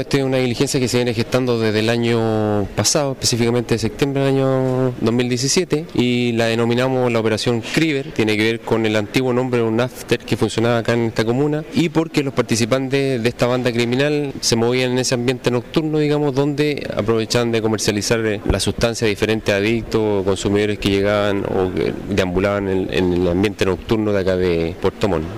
Esta es una diligencia que se viene gestando desde el año pasado, específicamente de septiembre del año 2017, y la denominamos la operación Criver, tiene que ver con el antiguo nombre de un after que funcionaba acá en esta comuna, y porque los participantes de esta banda criminal se movían en ese ambiente nocturno, digamos, donde aprovechaban de comercializar eh, la sustancia a diferentes adictos, consumidores que llegaban o que deambulaban en, en el ambiente nocturno de acá de Puerto Montt.